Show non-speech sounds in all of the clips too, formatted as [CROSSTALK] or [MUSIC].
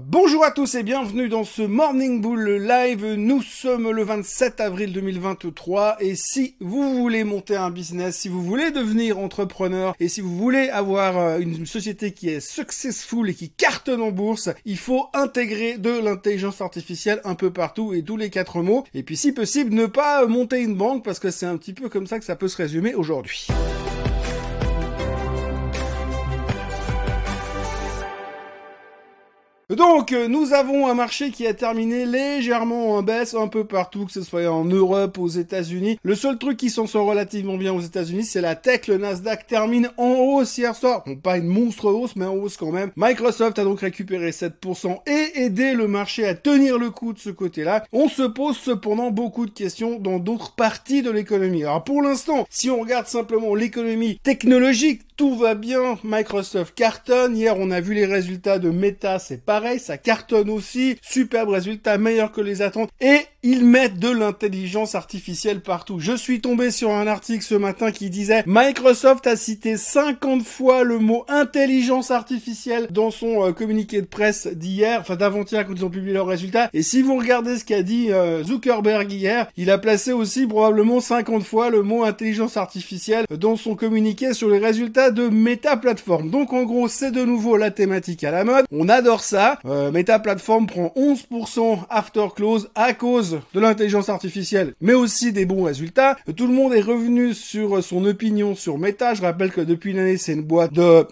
Bonjour à tous et bienvenue dans ce Morning Bull Live. Nous sommes le 27 avril 2023 et si vous voulez monter un business, si vous voulez devenir entrepreneur et si vous voulez avoir euh, une société qui est successful et qui cartonne en bourse, il faut intégrer de l'intelligence artificielle un peu partout et tous les quatre mots. Et puis si possible, ne pas monter une banque parce que c'est un petit peu comme ça que ça peut se résumer aujourd'hui. Donc, euh, nous avons un marché qui a terminé légèrement en baisse un peu partout, que ce soit en Europe, aux États-Unis. Le seul truc qui s'en sort relativement bien aux États-Unis, c'est la tech. Le Nasdaq termine en hausse hier soir. Bon, pas une monstre hausse, mais en hausse quand même. Microsoft a donc récupéré 7% et aidé le marché à tenir le coup de ce côté-là. On se pose cependant beaucoup de questions dans d'autres parties de l'économie. Alors pour l'instant, si on regarde simplement l'économie technologique, tout va bien. Microsoft cartonne. Hier, on a vu les résultats de Meta, c'est pareil ça cartonne aussi, superbe résultat, meilleur que les attentes, et ils mettent de l'intelligence artificielle partout. Je suis tombé sur un article ce matin qui disait Microsoft a cité 50 fois le mot intelligence artificielle dans son euh, communiqué de presse d'hier, enfin d'avant-hier quand ils ont publié leurs résultats. Et si vous regardez ce qu'a dit euh, Zuckerberg hier, il a placé aussi probablement 50 fois le mot intelligence artificielle dans son communiqué sur les résultats de Meta Platform. Donc en gros, c'est de nouveau la thématique à la mode. On adore ça. Euh, Meta Platform prend 11% after close à cause de l'intelligence artificielle, mais aussi des bons résultats. Tout le monde est revenu sur son opinion sur Meta. Je rappelle que depuis une année, c'est une boîte de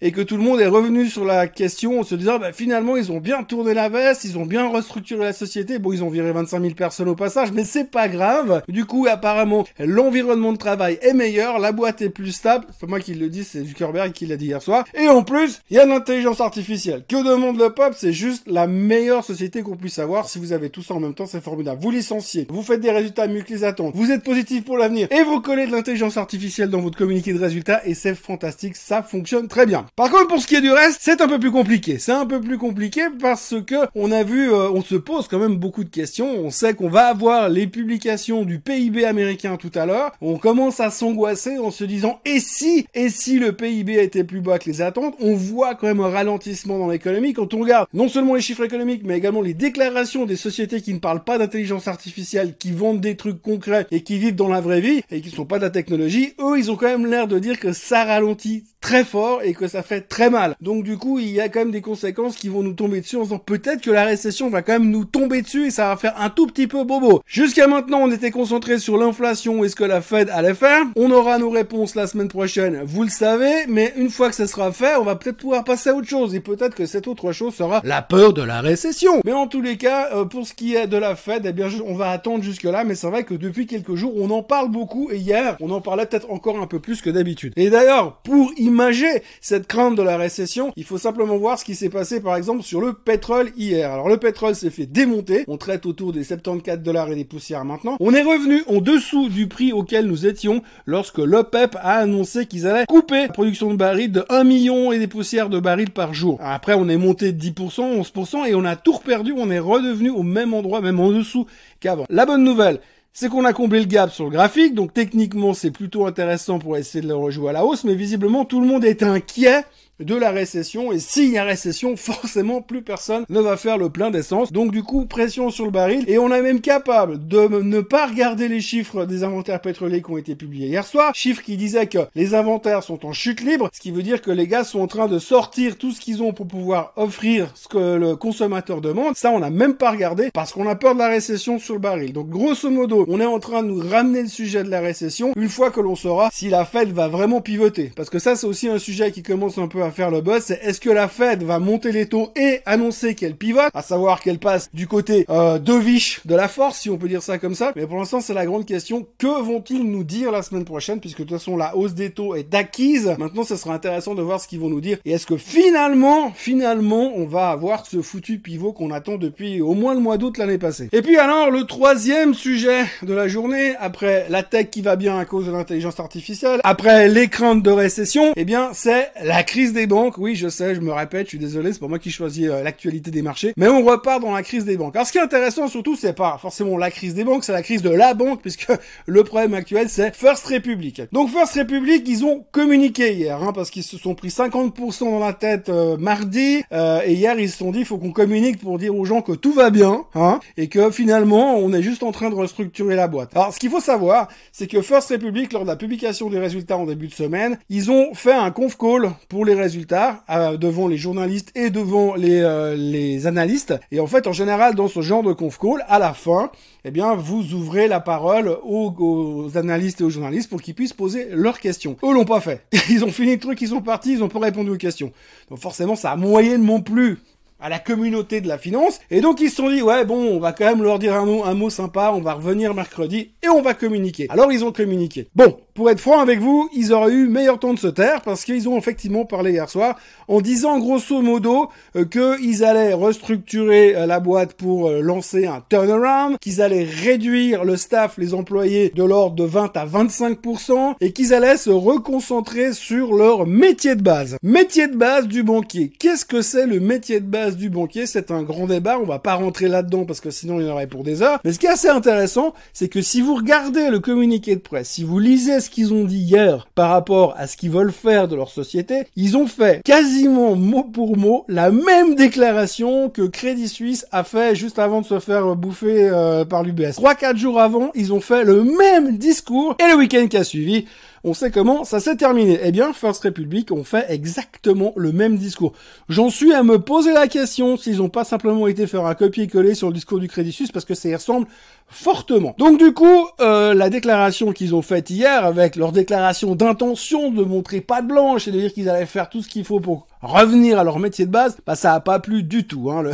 et que tout le monde est revenu sur la question en se disant bah, finalement ils ont bien tourné la veste, ils ont bien restructuré la société. Bon, ils ont viré 25 000 personnes au passage, mais c'est pas grave. Du coup, apparemment, l'environnement de travail est meilleur, la boîte est plus stable. C'est pas moi qui le dis, c'est Zuckerberg qui l'a dit hier soir. Et en plus, il y a l'intelligence artificielle. Que demande le peuple? C'est juste la meilleure société qu'on puisse avoir. Si vous avez tout ça en même temps, c'est formidable. Vous licenciez, vous faites des résultats mieux que les attentes, vous êtes positif pour l'avenir et vous collez de l'intelligence artificielle dans votre communiqué de résultats et c'est fantastique, ça fonctionne très bien. Par contre, pour ce qui est du reste, c'est un peu plus compliqué. C'est un peu plus compliqué parce que on a vu, euh, on se pose quand même beaucoup de questions. On sait qu'on va avoir les publications du PIB américain tout à l'heure. On commence à s'angoisser en se disant et si, et si le PIB était plus bas que les attentes? On voit quand même un ralentissement dans l'économie quand on regarde non seulement les chiffres économiques, mais également les déclarations des sociétés qui ne parlent pas d'intelligence artificielle, qui vendent des trucs concrets et qui vivent dans la vraie vie et qui ne sont pas de la technologie. Eux, ils ont quand même l'air de dire que ça ralentit très fort et que ça fait très mal. Donc du coup, il y a quand même des conséquences qui vont nous tomber dessus en disant peut-être que la récession va quand même nous tomber dessus et ça va faire un tout petit peu bobo. Jusqu'à maintenant, on était concentré sur l'inflation et ce que la Fed allait faire. On aura nos réponses la semaine prochaine, vous le savez, mais une fois que ça sera fait, on va peut-être pouvoir passer à autre chose et peut-être que cette autre chose sera la peur de la récession. Mais en tous les cas, euh, pour ce qui est de la Fed, eh bien on va attendre jusque là, mais c'est vrai que depuis quelques jours, on en parle beaucoup et hier, on en parlait peut-être encore un peu plus que d'habitude. Et d'ailleurs, pour imager cette crainte de la récession, il faut simplement voir ce qui s'est passé par exemple sur le pétrole hier. Alors le pétrole s'est fait démonter, on traite autour des 74 dollars et des poussières maintenant. On est revenu en dessous du prix auquel nous étions lorsque l'OPEP a annoncé qu'ils allaient couper la production de barils de 1 million et des poussières de barils par jour. Après on est monté de 10%, 11% et on a tout perdu, on est redevenu au même endroit, même en dessous qu'avant. La bonne nouvelle, c'est qu'on a comblé le gap sur le graphique, donc techniquement c'est plutôt intéressant pour essayer de le rejouer à la hausse, mais visiblement tout le monde est inquiet de la récession et s'il y a récession, [LAUGHS] forcément plus personne ne va faire le plein d'essence. Donc du coup, pression sur le baril et on est même capable de ne pas regarder les chiffres des inventaires pétroliers qui ont été publiés hier soir, chiffres qui disaient que les inventaires sont en chute libre, ce qui veut dire que les gars sont en train de sortir tout ce qu'ils ont pour pouvoir offrir ce que le consommateur demande. Ça, on n'a même pas regardé parce qu'on a peur de la récession sur le baril. Donc grosso modo, on est en train de nous ramener le sujet de la récession une fois que l'on saura si la Fed va vraiment pivoter. Parce que ça, c'est aussi un sujet qui commence un peu à faire le buzz, c'est est-ce que la Fed va monter les taux et annoncer qu'elle pivote, à savoir qu'elle passe du côté euh, viches de la force, si on peut dire ça comme ça. Mais pour l'instant, c'est la grande question. Que vont-ils nous dire la semaine prochaine, puisque de toute façon, la hausse des taux est acquise. Maintenant, ce sera intéressant de voir ce qu'ils vont nous dire. Et est-ce que finalement, finalement, on va avoir ce foutu pivot qu'on attend depuis au moins le mois d'août l'année passée? Et puis alors, le troisième sujet de la journée, après la tech qui va bien à cause de l'intelligence artificielle, après les craintes de récession, eh bien, c'est la crise des banques. Oui, je sais, je me répète, je suis désolé, c'est pas moi qui choisis euh, l'actualité des marchés. Mais on repart dans la crise des banques. Alors ce qui est intéressant surtout, c'est pas forcément la crise des banques, c'est la crise de la banque, puisque [LAUGHS] le problème actuel, c'est First Republic. Donc First Republic, ils ont communiqué hier, hein, parce qu'ils se sont pris 50% dans la tête euh, mardi, euh, et hier ils se sont dit, faut qu'on communique pour dire aux gens que tout va bien, hein, et que finalement, on est juste en train de restructurer la boîte. Alors ce qu'il faut savoir, c'est que First Republic, lors de la publication des résultats en début de semaine, ils ont fait un conf call pour les euh, devant les journalistes et devant les, euh, les analystes. Et en fait, en général, dans ce genre de conf call, à la fin, eh bien, vous ouvrez la parole aux, analystes et aux journalistes pour qu'ils puissent poser leurs questions. Eux l'ont pas fait. [LAUGHS] Ils ont fini le truc, ils sont partis, ils ont pas répondu aux questions. Donc forcément, ça a moyennement plu à la communauté de la finance. Et donc ils se sont dit, ouais bon, on va quand même leur dire un mot sympa, on va revenir mercredi et on va communiquer. Alors ils ont communiqué. Bon, pour être franc avec vous, ils auraient eu meilleur temps de se taire parce qu'ils ont effectivement parlé hier soir en disant grosso modo euh, qu'ils allaient restructurer euh, la boîte pour euh, lancer un turnaround, qu'ils allaient réduire le staff, les employés de l'ordre de 20 à 25% et qu'ils allaient se reconcentrer sur leur métier de base. Métier de base du banquier. Qu'est-ce que c'est le métier de base du banquier? C'est un grand débat, on va pas rentrer là-dedans parce que sinon il y en aurait pour des heures. Mais ce qui est assez intéressant, c'est que si vous regardez le communiqué de presse, si vous lisez qu'ils ont dit hier par rapport à ce qu'ils veulent faire de leur société, ils ont fait quasiment mot pour mot la même déclaration que Crédit Suisse a fait juste avant de se faire bouffer euh, par l'UBS. Trois, quatre jours avant, ils ont fait le même discours et le week-end qui a suivi, on sait comment ça s'est terminé. Eh bien, First Republic ont fait exactement le même discours. J'en suis à me poser la question s'ils n'ont pas simplement été faire un copier-coller sur le discours du Crédit Suisse parce que ça y ressemble fortement. Donc du coup, euh, la déclaration qu'ils ont faite hier, avec leur déclaration d'intention de montrer pas de blanche et de dire qu'ils allaient faire tout ce qu'il faut pour revenir à leur métier de base, bah ça a pas plu du tout. Hein.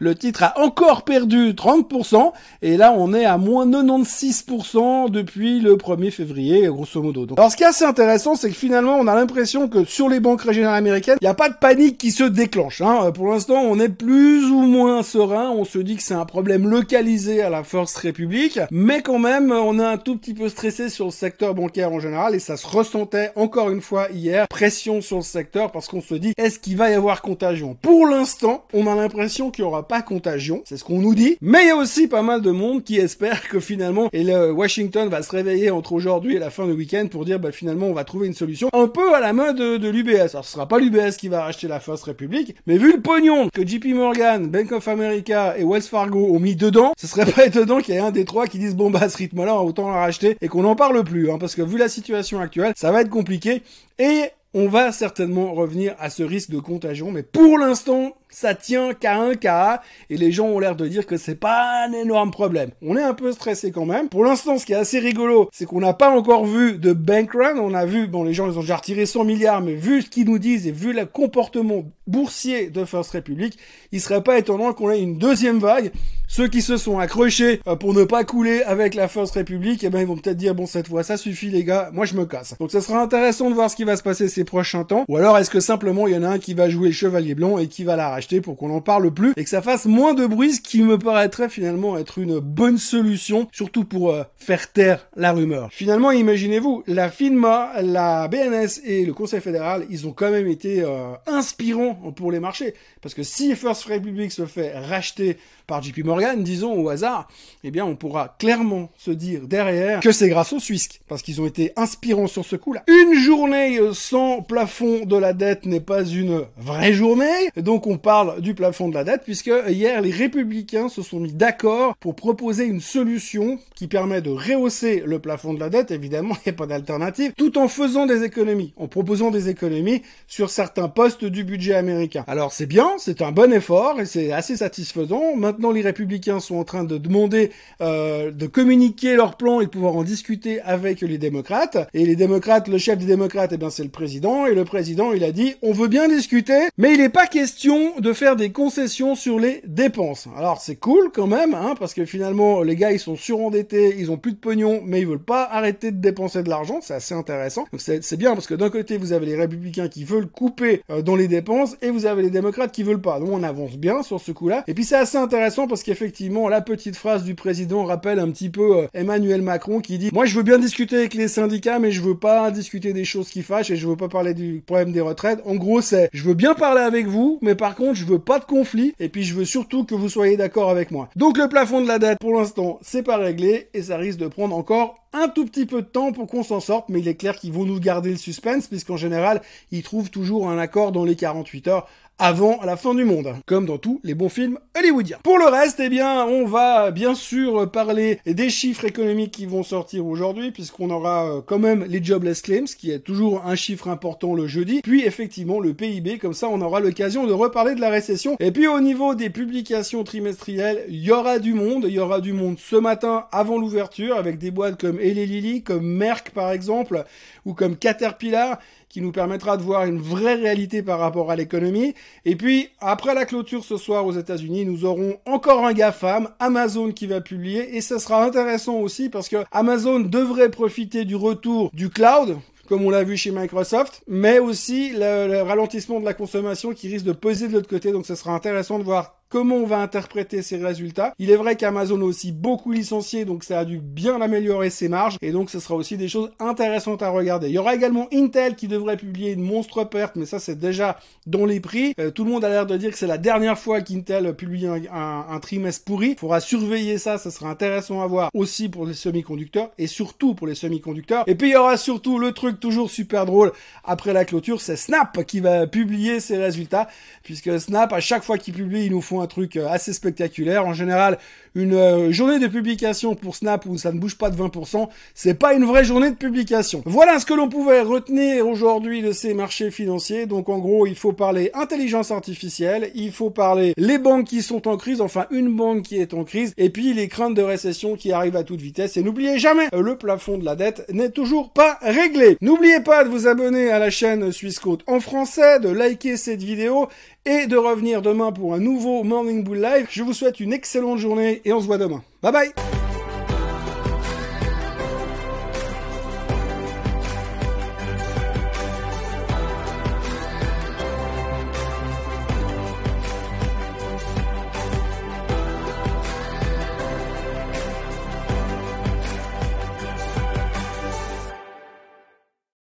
Le, [LAUGHS] titre a encore perdu 30%, et là on est à moins 96% depuis le 1er février, grosso modo. Donc, alors ce qui est assez intéressant, c'est que finalement on a l'impression que sur les banques régionales américaines, il n'y a pas de panique qui se déclenche. Hein. Pour l'instant, on est plus ou moins serein, on se dit que c'est un problème localisé à la First Republic, mais quand même on est un tout petit peu stressé sur le secteur bancaire en général, et ça se ressentait encore une fois hier, pression sur le secteur parce qu'on se dit est-ce qu'il va y avoir contagion? Pour l'instant, on a l'impression qu'il n'y aura pas contagion, c'est ce qu'on nous dit, mais il y a aussi pas mal de monde qui espère que finalement et le Washington va se réveiller entre aujourd'hui et la fin du week-end pour dire bah finalement on va trouver une solution un peu à la mode de, l'UBS. Alors ce sera pas l'UBS qui va racheter la First Republic, mais vu le pognon que JP Morgan, Bank of America et Wells Fargo ont mis dedans, ce serait pas [LAUGHS] étonnant qu'il y ait un des trois qui dise bon bah à ce rythme-là autant la racheter et qu'on n'en parle plus, hein, parce que vu la situation actuelle, ça va être compliqué et on va certainement revenir à ce risque de contagion, mais pour l'instant, ça tient qu'à un cas, et les gens ont l'air de dire que c'est pas un énorme problème. On est un peu stressé quand même. Pour l'instant, ce qui est assez rigolo, c'est qu'on n'a pas encore vu de bank run. On a vu, bon, les gens, ils ont déjà retiré 100 milliards, mais vu ce qu'ils nous disent et vu le comportement boursier de First Republic, il serait pas étonnant qu'on ait une deuxième vague. Ceux qui se sont accrochés euh, pour ne pas couler avec la First Republic, eh ben, ils vont peut-être dire, bon, cette fois, ça suffit, les gars, moi, je me casse. Donc, ça sera intéressant de voir ce qui va se passer ces prochains temps. Ou alors, est-ce que simplement, il y en a un qui va jouer le chevalier blanc et qui va la pour qu'on en parle plus et que ça fasse moins de bruit, ce qui me paraîtrait finalement être une bonne solution, surtout pour euh, faire taire la rumeur. Finalement, imaginez-vous, la FINMA, la BNS et le Conseil fédéral, ils ont quand même été euh, inspirants pour les marchés. Parce que si First Republic se fait racheter par JP Morgan, disons au hasard, eh bien on pourra clairement se dire derrière que c'est grâce aux Suisses, parce qu'ils ont été inspirants sur ce coup-là. Une journée sans plafond de la dette n'est pas une vraie journée, donc on parle du plafond de la dette, puisque hier les républicains se sont mis d'accord pour proposer une solution qui permet de rehausser le plafond de la dette, évidemment [LAUGHS] il n'y a pas d'alternative, tout en faisant des économies, en proposant des économies sur certains postes du budget américain. Alors c'est bien, c'est un bon effort et c'est assez satisfaisant. Maintenant, les républicains sont en train de demander euh, de communiquer leur plan et de pouvoir en discuter avec les démocrates. Et les démocrates, le chef des démocrates, eh bien c'est le président. Et le président, il a dit, on veut bien discuter, mais il n'est pas question de faire des concessions sur les dépenses. Alors c'est cool quand même, hein, parce que finalement, les gars, ils sont surendettés, ils ont plus de pognon, mais ils veulent pas arrêter de dépenser de l'argent. C'est assez intéressant. Donc c'est bien parce que d'un côté, vous avez les républicains qui veulent couper euh, dans les dépenses et vous avez les démocrates qui veulent pas. Donc on avance bien sur ce coup-là. Et puis c'est assez intéressant parce qu'effectivement effectivement, la petite phrase du président rappelle un petit peu euh, Emmanuel Macron qui dit, moi je veux bien discuter avec les syndicats, mais je veux pas discuter des choses qui fâchent et je veux pas parler du problème des retraites. En gros, c'est, je veux bien parler avec vous, mais par contre, je veux pas de conflit et puis je veux surtout que vous soyez d'accord avec moi. Donc le plafond de la dette, pour l'instant, c'est pas réglé et ça risque de prendre encore un tout petit peu de temps pour qu'on s'en sorte, mais il est clair qu'ils vont nous garder le suspense, puisqu'en général, ils trouvent toujours un accord dans les 48 heures avant la fin du monde, comme dans tous les bons films hollywoodiens. Pour le reste, eh bien, on va bien sûr parler des chiffres économiques qui vont sortir aujourd'hui, puisqu'on aura euh, quand même les jobless claims, qui est toujours un chiffre important le jeudi, puis effectivement le PIB, comme ça on aura l'occasion de reparler de la récession. Et puis au niveau des publications trimestrielles, il y aura du monde, il y aura du monde ce matin avant l'ouverture, avec des boîtes comme Eli Lilly, comme Merck par exemple, ou comme Caterpillar, qui nous permettra de voir une vraie réalité par rapport à l'économie. Et puis, après la clôture ce soir aux États-Unis, nous aurons encore un GAFAM, Amazon qui va publier, et ce sera intéressant aussi parce que Amazon devrait profiter du retour du cloud, comme on l'a vu chez Microsoft, mais aussi le, le, ralentissement de la consommation qui risque de peser de l'autre côté. Donc ce sera intéressant de voir comment on va interpréter ces résultats. Il est vrai qu'Amazon aussi beaucoup licencié, donc ça a dû bien améliorer ses marges, et donc ce sera aussi des choses intéressantes à regarder. Il y aura également Intel qui devrait publier une monstre perte, mais ça c'est déjà dans les prix. Euh, tout le monde a l'air de dire que c'est la dernière fois qu'Intel publie un, trimestre pourri. Il faudra surveiller ça, ça sera intéressant à voir aussi pour les semi-conducteurs, et surtout pour les semi-conducteurs. Et puis il y aura surtout le truc toujours super drôle après la clôture, c'est Snap qui va publier ses résultats, puisque Snap, à chaque fois qu'il publie, ils nous font un truc euh, assez spectaculaire. En général, une euh, journée de publication pour Snap où ça ne bouge pas de 20%, c'est pas une vraie journée de publication. Voilà ce que l'on pouvait retenir aujourd'hui de ces marchés financiers. Donc en gros, il faut parler intelligence artificielle, il faut parler les banques qui sont en crise, enfin une banque qui est en crise, et puis les craintes de récession qui arrivent à toute vitesse. Et n'oubliez jamais, le plafond de la dette n'est toujours pas réglé. N'oubliez pas de vous abonner à la chaîne Suisse Côte en français, de liker cette vidéo et de revenir demain pour un nouveau Morning Bull Live. Je vous souhaite une excellente journée et on se voit demain. Bye bye